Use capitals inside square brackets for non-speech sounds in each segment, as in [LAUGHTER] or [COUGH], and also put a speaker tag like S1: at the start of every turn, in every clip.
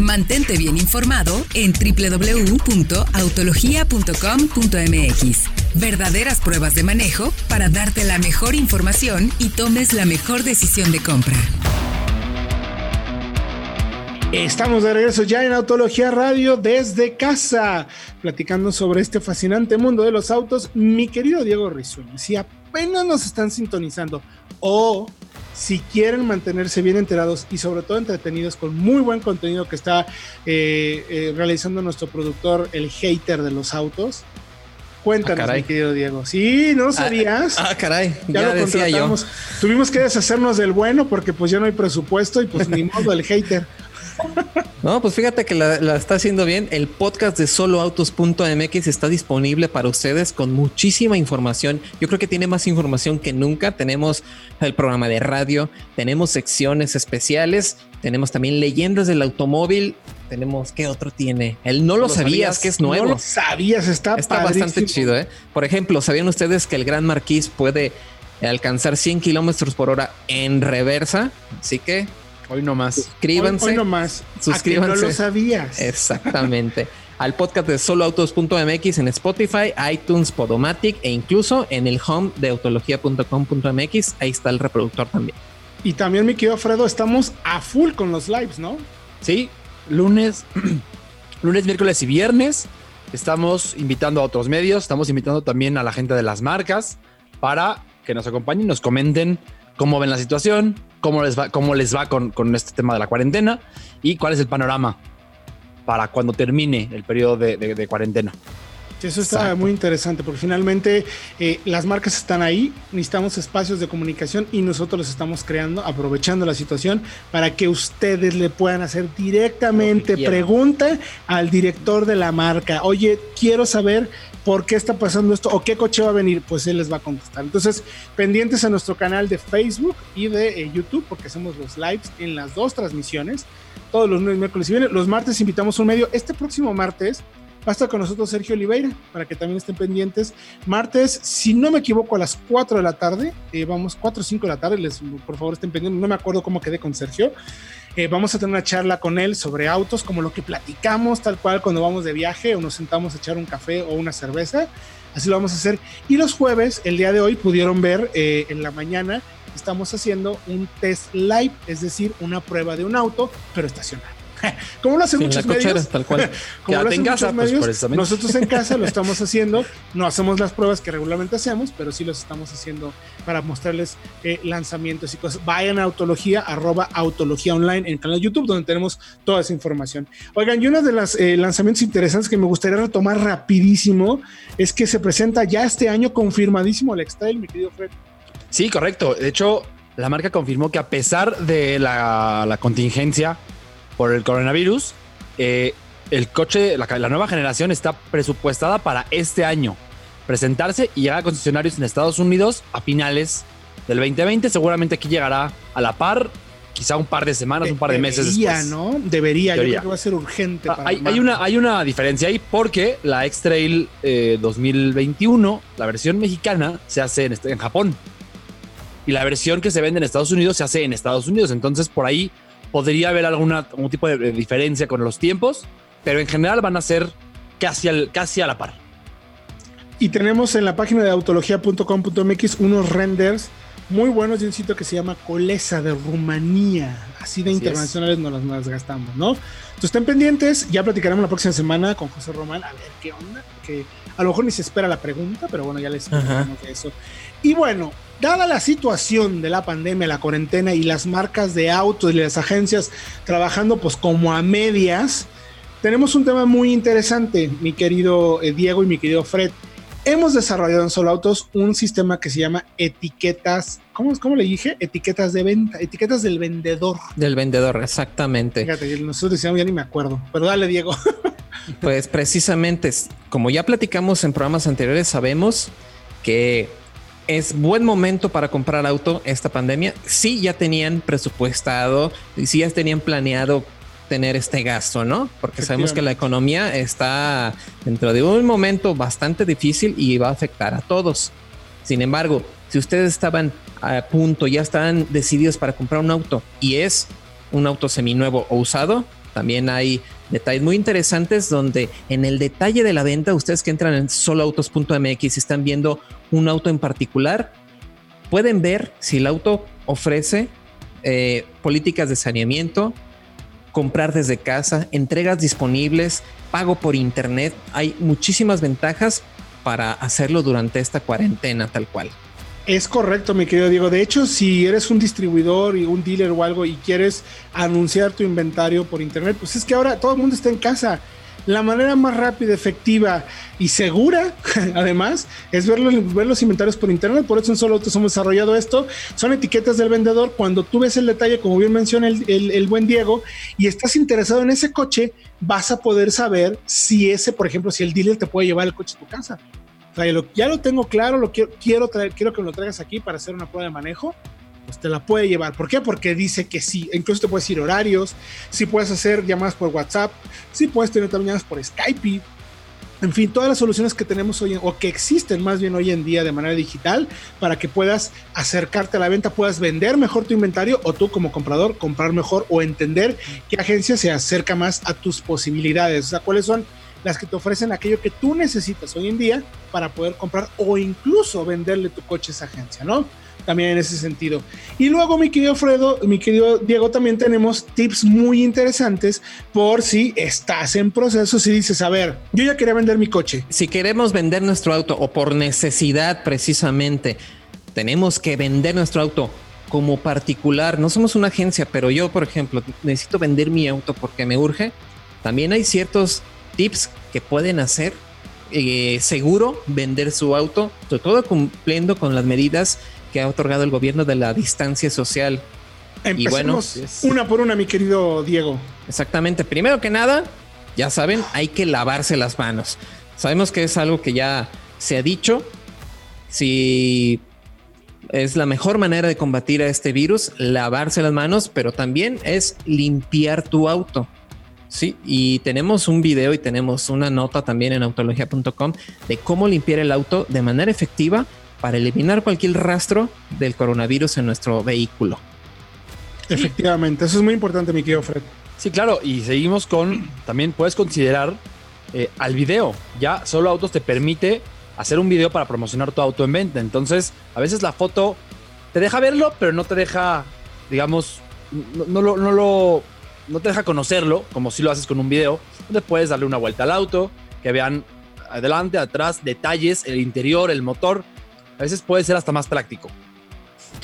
S1: Mantente bien informado en www.autologia.com.mx. Verdaderas pruebas de manejo para darte la mejor información y tomes la mejor decisión de compra.
S2: Estamos de regreso ya en Autología Radio desde casa, platicando sobre este fascinante mundo de los autos. Mi querido Diego Risueño, si apenas nos están sintonizando o si quieren mantenerse bien enterados y sobre todo entretenidos con muy buen contenido que está eh, eh, realizando nuestro productor, el hater de los autos, Cuéntanos, ah, mi querido Diego. Sí, ¿no ah, sabías?
S3: Ah, caray. Ya, lo decía yo.
S2: Tuvimos que deshacernos del bueno porque pues ya no hay presupuesto y pues ni [LAUGHS] modo el hater.
S3: No, pues fíjate que la, está haciendo bien. El podcast de soloautos.mx está disponible para ustedes con muchísima información. Yo creo que tiene más información que nunca. Tenemos el programa de radio, tenemos secciones especiales, tenemos también leyendas del automóvil. Tenemos, ¿qué otro tiene? El no lo, sabías, que es nuevo. No
S2: lo sabías, está,
S3: está bastante chido. ¿eh? Por ejemplo, ¿sabían ustedes que el Gran Marquis puede alcanzar 100 kilómetros por hora en reversa? Así que
S2: Hoy no más.
S3: Suscríbanse.
S2: Hoy, no más.
S3: Suscríbanse.
S2: no lo sabías.
S3: Exactamente. al podcast de soloautos.mx en Spotify, iTunes, Podomatic e incluso en el home de autología.com.mx. Ahí está el reproductor también.
S2: Y también, mi querido Fredo, estamos a full con los lives, ¿no?
S4: Sí, lunes, [CLEARS THROAT] lunes, miércoles y viernes. Estamos invitando a otros medios, estamos invitando también a la gente de las marcas para que nos acompañen y nos comenten cómo ven la situación, cómo les va, cómo les va con, este tema de la cuarentena y cuál es el panorama para cuando termine el periodo de cuarentena.
S2: Eso está muy interesante porque finalmente eh, las marcas están ahí, necesitamos espacios de comunicación y nosotros los estamos creando, aprovechando la situación para que ustedes le puedan hacer directamente pregunta al director de la marca. Oye, quiero saber por qué está pasando esto o qué coche va a venir, pues él les va a contestar. Entonces, pendientes a nuestro canal de Facebook y de eh, YouTube porque hacemos los lives en las dos transmisiones todos los lunes, miércoles y viernes. Los martes invitamos un medio. Este próximo martes Va a estar con nosotros Sergio Oliveira para que también estén pendientes. Martes, si no me equivoco, a las 4 de la tarde, eh, vamos, 4 o 5 de la tarde, les, por favor estén pendientes, no me acuerdo cómo quedé con Sergio. Eh, vamos a tener una charla con él sobre autos, como lo que platicamos, tal cual cuando vamos de viaje o nos sentamos a echar un café o una cerveza. Así lo vamos a hacer. Y los jueves, el día de hoy, pudieron ver eh, en la mañana, estamos haciendo un test live, es decir, una prueba de un auto, pero estacionado. [LAUGHS] como lo hacen muchos medios,
S3: tal cual. [LAUGHS]
S2: como lo hacen muchos pues, medios, nosotros en casa lo estamos [LAUGHS] haciendo, no hacemos las pruebas que regularmente hacemos, pero sí los estamos haciendo para mostrarles eh, lanzamientos y cosas. Vayan a Autología, arroba Autología Online en el canal de YouTube, donde tenemos toda esa información. Oigan, y uno de los eh, lanzamientos interesantes que me gustaría retomar rapidísimo es que se presenta ya este año confirmadísimo el X-Trail, mi querido Fred.
S4: Sí, correcto. De hecho, la marca confirmó que a pesar de la, la contingencia por el coronavirus, eh, el coche, la, nueva generación está presupuestada para este año presentarse y llegar a concesionarios en Estados Unidos a finales del 2020. Seguramente aquí llegará a la par, quizá un par de semanas, un par de meses
S2: Debería, ¿no? Debería, yo creo que va a ser urgente.
S4: Ah, hay, una, hay una diferencia ahí porque la X-Trail 2021, eh, la versión mexicana, se hace en, en Japón. Y la versión que se vende en Estados Unidos se hace en Estados Unidos. Entonces, por ahí podría haber alguna, algún tipo de diferencia con los tiempos, pero en general van a ser casi, casi a la par.
S2: Y tenemos en la página de autología.com.mx unos renders muy buenos de un sitio que se llama Colesa de Rumanía. Así de internacionales no nos las gastamos, ¿no? Entonces estén pendientes, ya platicaremos la próxima semana con José Román a ver qué onda, que a lo mejor ni se espera la pregunta, pero bueno, ya les explicamos de eso. Y bueno, dada la situación de la pandemia, la cuarentena y las marcas de autos y las agencias trabajando pues como a medias, tenemos un tema muy interesante, mi querido eh, Diego y mi querido Fred. Hemos desarrollado en Solo Autos un sistema que se llama etiquetas, ¿cómo, ¿cómo le dije? Etiquetas de venta, etiquetas del vendedor.
S3: Del vendedor, exactamente.
S2: Fíjate, nosotros decíamos, ya ni me acuerdo, pero dale, Diego. [LAUGHS]
S3: pues precisamente, como ya platicamos en programas anteriores, sabemos que es buen momento para comprar auto esta pandemia. Sí, ya tenían presupuestado y sí ya tenían planeado tener este gasto, ¿no? Porque sabemos que la economía está dentro de un momento bastante difícil y va a afectar a todos. Sin embargo, si ustedes estaban a punto, ya están decididos para comprar un auto y es un auto seminuevo o usado, También hay detalles muy interesantes donde en el detalle de la venta, ustedes que entran en soloautos.mx y están viendo un auto en particular, pueden ver si el auto ofrece eh, políticas de saneamiento, comprar desde casa, entregas disponibles, pago por internet. Hay muchísimas ventajas para hacerlo durante esta cuarentena tal cual.
S2: Es correcto, mi querido Diego. De hecho, si eres un distribuidor y un dealer o algo y quieres anunciar tu inventario por internet, pues es que ahora todo el mundo está en casa. La manera más rápida, efectiva y segura, [LAUGHS] además, es ver los, ver los inventarios por internet. Por eso en Solo Autos hemos desarrollado esto. Son etiquetas del vendedor. Cuando tú ves el detalle, como bien menciona el, buen Diego, y estás interesado en ese coche, vas a poder saber si ese, por ejemplo, si el dealer te puede llevar el coche a tu casa ya lo tengo claro, lo quiero, quiero, traer, quiero que me lo traigas aquí para hacer una prueba de manejo, pues te la puede llevar. ¿Por qué? Porque dice que sí. Incluso te puedes ir horarios, si puedes hacer llamadas por WhatsApp, si puedes tener también llamadas por Skype. En fin, todas las soluciones que tenemos hoy, o que existen más bien hoy en día de manera digital, para que puedas acercarte a la venta, puedas vender mejor tu inventario o tú como comprador comprar mejor o entender qué agencia se acerca más a tus posibilidades. O sea, cuáles son las que te ofrecen aquello que tú necesitas hoy en día para poder comprar o incluso venderle tu coche a esa agencia, ¿no? También en ese sentido. Y luego, mi querido Fredo, mi querido Diego, también tenemos tips muy interesantes por si estás en proceso, si dices, a ver, yo ya quería vender mi coche.
S3: Si queremos vender nuestro auto o por necesidad precisamente, tenemos que vender nuestro auto como particular. No somos una agencia, pero yo, por ejemplo, necesito vender mi auto porque me urge. También hay ciertos tips que pueden hacer eh, seguro vender su auto, sobre todo cumpliendo con las medidas que ha otorgado el gobierno de la distancia social.
S2: y bueno, una por una, mi querido Diego.
S3: Exactamente. Primero que nada, ya saben, hay que lavarse las manos. Sabemos que es algo que ya se ha dicho. Si es la mejor manera de combatir a este virus, lavarse las manos, pero también es limpiar tu auto. Sí, y tenemos un video y tenemos una nota también en autología.com de cómo limpiar el auto de manera efectiva para eliminar cualquier rastro del coronavirus en nuestro vehículo.
S2: Efectivamente, eso es muy importante, mi querido Fred.
S4: Sí, claro, y seguimos con, también puedes considerar eh, al video. Ya solo autos te permite hacer un video para promocionar tu auto en venta. Entonces, a veces la foto te deja verlo, pero no te deja, digamos, no, lo, no lo no te deja conocerlo, como si lo haces con un video, donde puedes darle una vuelta al auto, que vean adelante, atrás, detalles, el interior, el motor. A veces puede ser hasta más práctico.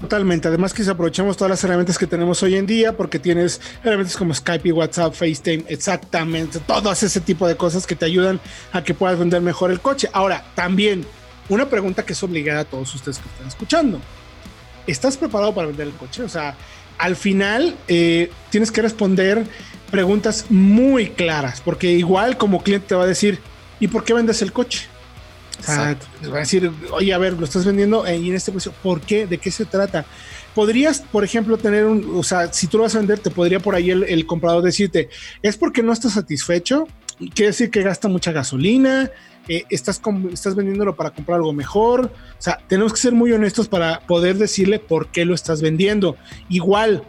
S2: Totalmente. Además que si aprovechamos todas las herramientas que tenemos hoy en día, porque tienes herramientas como Skype y WhatsApp, FaceTime, exactamente, todas ese tipo de cosas que te ayudan a que puedas vender mejor el coche. Ahora, también una pregunta que es obligada a todos ustedes que están escuchando. ¿Estás preparado para vender el coche? O sea, al final eh, tienes que responder preguntas muy claras, porque igual como cliente te va a decir, ¿y por qué vendes el coche? O sea, te va a decir, oye, a ver, lo estás vendiendo y en este precio, ¿por qué? ¿De qué se trata? Podrías, por ejemplo, tener un, o sea, si tú lo vas a vender, te podría por ahí el, comprador decirte, es porque no estás satisfecho, quiere decir que gasta mucha gasolina, eh, estás, estás vendiéndolo para comprar algo mejor. O sea, tenemos que ser muy honestos para poder decirle por qué lo estás vendiendo. Igual,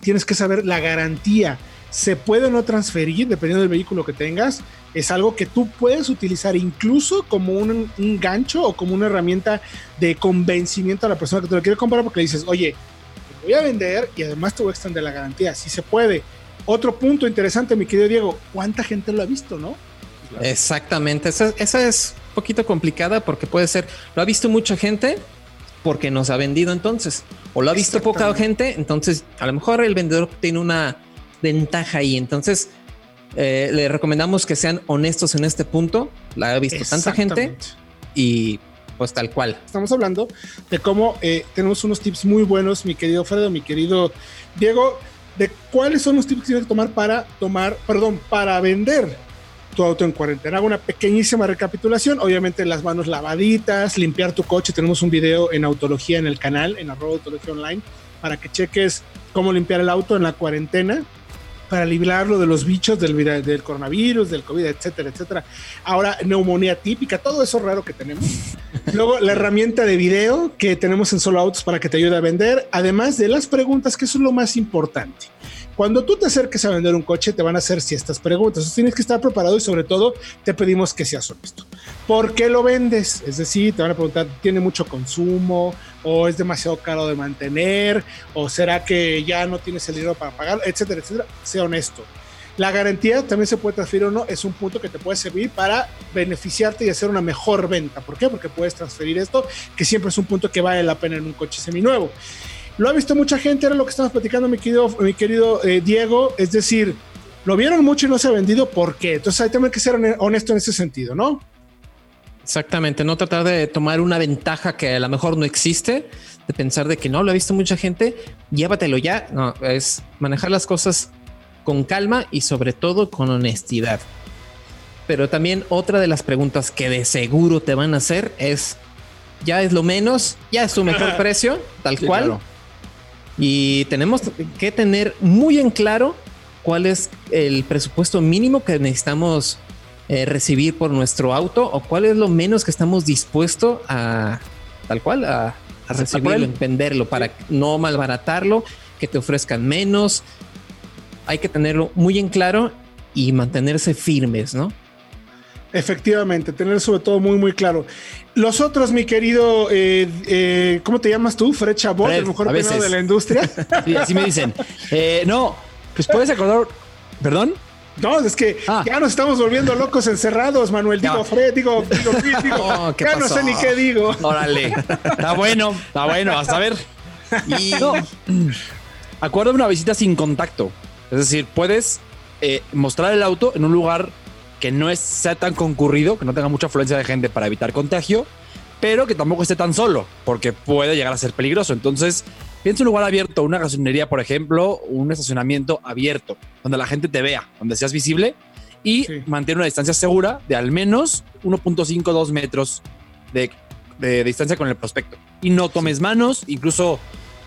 S2: tienes que saber la garantía. Se puede o no transferir dependiendo del vehículo que tengas. Es algo que tú puedes utilizar incluso como un, un gancho o como una herramienta de convencimiento a la persona que te lo quiere comprar porque le dices, oye, te voy a vender y además te voy a extender la garantía. Si se puede. Otro punto interesante, mi querido Diego, ¿cuánta gente lo ha visto, no?
S3: Exactamente, esa, es un poquito complicada porque puede ser, lo ha visto mucha gente porque nos ha vendido entonces, o lo ha visto poca gente, entonces a lo mejor el vendedor tiene una ventaja ahí, entonces eh, le recomendamos que sean honestos en este punto, la ha visto tanta gente y pues tal cual.
S2: Estamos hablando de cómo eh, tenemos unos tips muy buenos, mi querido Fredo, mi querido Diego, de cuáles son los tips que tienes que tomar para tomar, perdón, para vender tu auto en cuarentena. Hago una pequeñísima recapitulación. Obviamente las manos lavaditas, limpiar tu coche. Tenemos un video en Autología en el canal, en arroba Autología Online, para que cheques cómo limpiar el auto en la cuarentena para librarlo de los bichos del, del coronavirus, del COVID, etcétera, etcétera. Ahora, neumonía típica, todo eso raro que tenemos. [LAUGHS] Luego, la herramienta de video que tenemos en Solo Autos para que te ayude a vender, además de las preguntas, que eso es lo más importante Cuando tú te acerques a vender un coche, te van a hacer ciertas preguntas. Entonces, tienes que estar preparado y sobre todo te pedimos que seas honesto. ¿Por qué lo vendes? Es decir, te van a preguntar, ¿tiene mucho consumo? ¿O es demasiado caro de mantener? ¿O será que ya no tienes el dinero para pagar? Etcétera, etcétera. Sea honesto. La garantía también se puede transferir o no, es un punto que te puede servir para beneficiarte y hacer una mejor venta. ¿Por qué? Porque puedes transferir esto, que siempre es un punto que vale la pena en un coche seminuevo. Lo ha visto mucha gente, era lo que estamos platicando, mi querido, mi querido eh, Diego, es decir, lo vieron mucho y no se ha vendido, ¿por qué? Entonces hay también que ser honesto en ese sentido, ¿no?
S3: Exactamente, no tratar de tomar una ventaja que a lo mejor no existe, de pensar de que no lo ha visto mucha gente, llévatelo ya, no, es manejar las cosas con calma y sobre todo con honestidad. Pero también otra de las preguntas que de seguro te van a hacer es, ya es lo menos, ya es tu mejor [LAUGHS] precio, tal cual. Y tenemos que tener muy en claro cuál es el presupuesto mínimo que necesitamos eh, recibir por nuestro auto o cuál es lo menos que estamos dispuestos a tal cual a, recibirlo, venderlo para no malbaratarlo, que te ofrezcan menos, hay que tenerlo muy en claro y mantenerse firmes, ¿no?
S2: Efectivamente, tener sobre todo muy, muy claro. Los otros, mi querido, eh, eh, ¿cómo te llamas tú? Fred Chabot, el mejor de la industria. [LAUGHS]
S4: Sí, así me dicen. Eh, no, pues puedes acordar, ¿perdón?
S2: No, es que ah. ya nos estamos volviendo locos encerrados, Manuel. Digo, Fred, digo, digo, [LAUGHS] digo, oh, ya no sé ni qué digo.
S4: Órale, está bueno, está bueno, hasta ver. Y [LAUGHS] no, acuerdo una visita sin contacto. Es decir, puedes eh, mostrar el auto en un lugar que no es, sea tan concurrido, que no tenga mucha afluencia de gente para evitar contagio, pero que tampoco esté tan solo, porque puede llegar a ser peligroso. Entonces, piensa un lugar abierto, una gasolinería, por ejemplo, un estacionamiento abierto, donde la gente te vea, donde seas visible y mantener una distancia segura de al menos 1.52 metros de, de distancia con el prospecto. Y no tomes manos, incluso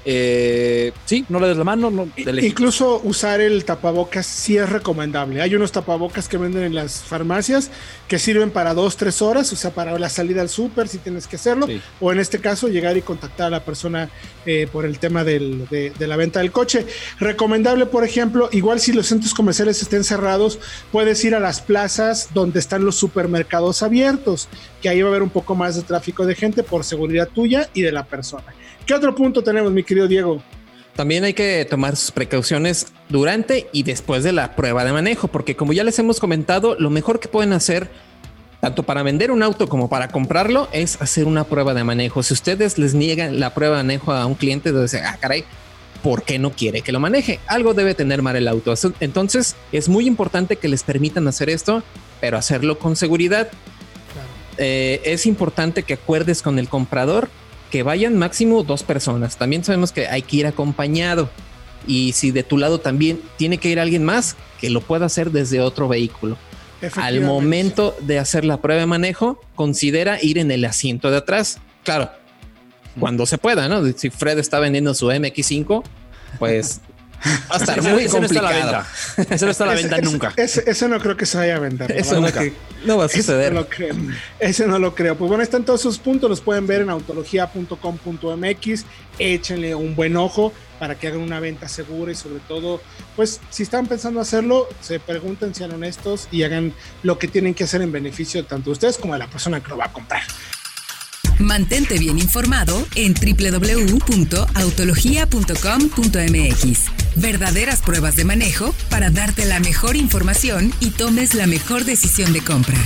S4: eh, sí, no le des la mano. No,
S2: Incluso usar el tapabocas sí es recomendable. Hay unos tapabocas que venden en las farmacias que sirven para dos, tres horas, o sea, para la salida al súper si tienes que hacerlo, o en este caso llegar y contactar a la persona eh, por el tema de, la venta del coche. Recomendable, por ejemplo, igual si los centros comerciales estén cerrados, puedes ir a las plazas donde están los supermercados abiertos, que ahí va a haber un poco más de tráfico de gente por seguridad tuya y de la persona. ¿Qué otro punto tenemos, mi querido Diego?
S3: También hay que tomar sus precauciones durante y después de la prueba de manejo, porque como ya les hemos comentado, lo mejor que pueden hacer tanto para vender un auto como para comprarlo es hacer una prueba de manejo. Si ustedes les niegan la prueba de manejo a un cliente, entonces, ah, caray, ¿por qué no quiere que lo maneje? Algo debe tener mal el auto. Entonces, es muy importante que les permitan hacer esto, pero hacerlo con seguridad. Eh, es importante que acuerdes con el comprador que vayan máximo dos personas. También sabemos que hay que ir acompañado. Y si de tu lado también tiene que ir alguien más, que lo pueda hacer desde otro vehículo. Al momento de hacer la prueba de manejo, considera ir en el asiento de atrás. Claro, cuando se pueda, ¿no? Si Fred está vendiendo su MX5, pues [LAUGHS] Va a estar muy complicado.
S4: No está a la venta. Eso no está a la venta nunca.
S2: Eso no creo que se vaya a vender.
S3: Eso no, no, va a suceder.
S2: Ese no, lo creo. Ese no lo creo. Pues bueno, están todos sus puntos. Los pueden ver en autología.com.mx. Échenle un buen ojo para que hagan una venta segura y sobre todo, pues si están pensando hacerlo, se pregunten, sean honestos y hagan lo que tienen que hacer en beneficio tanto de ustedes como de la persona que lo va a comprar.
S1: Mantente bien informado en www.autologia.com.mx. Verdaderas pruebas de manejo para darte la mejor información y tomes la mejor decisión de compra.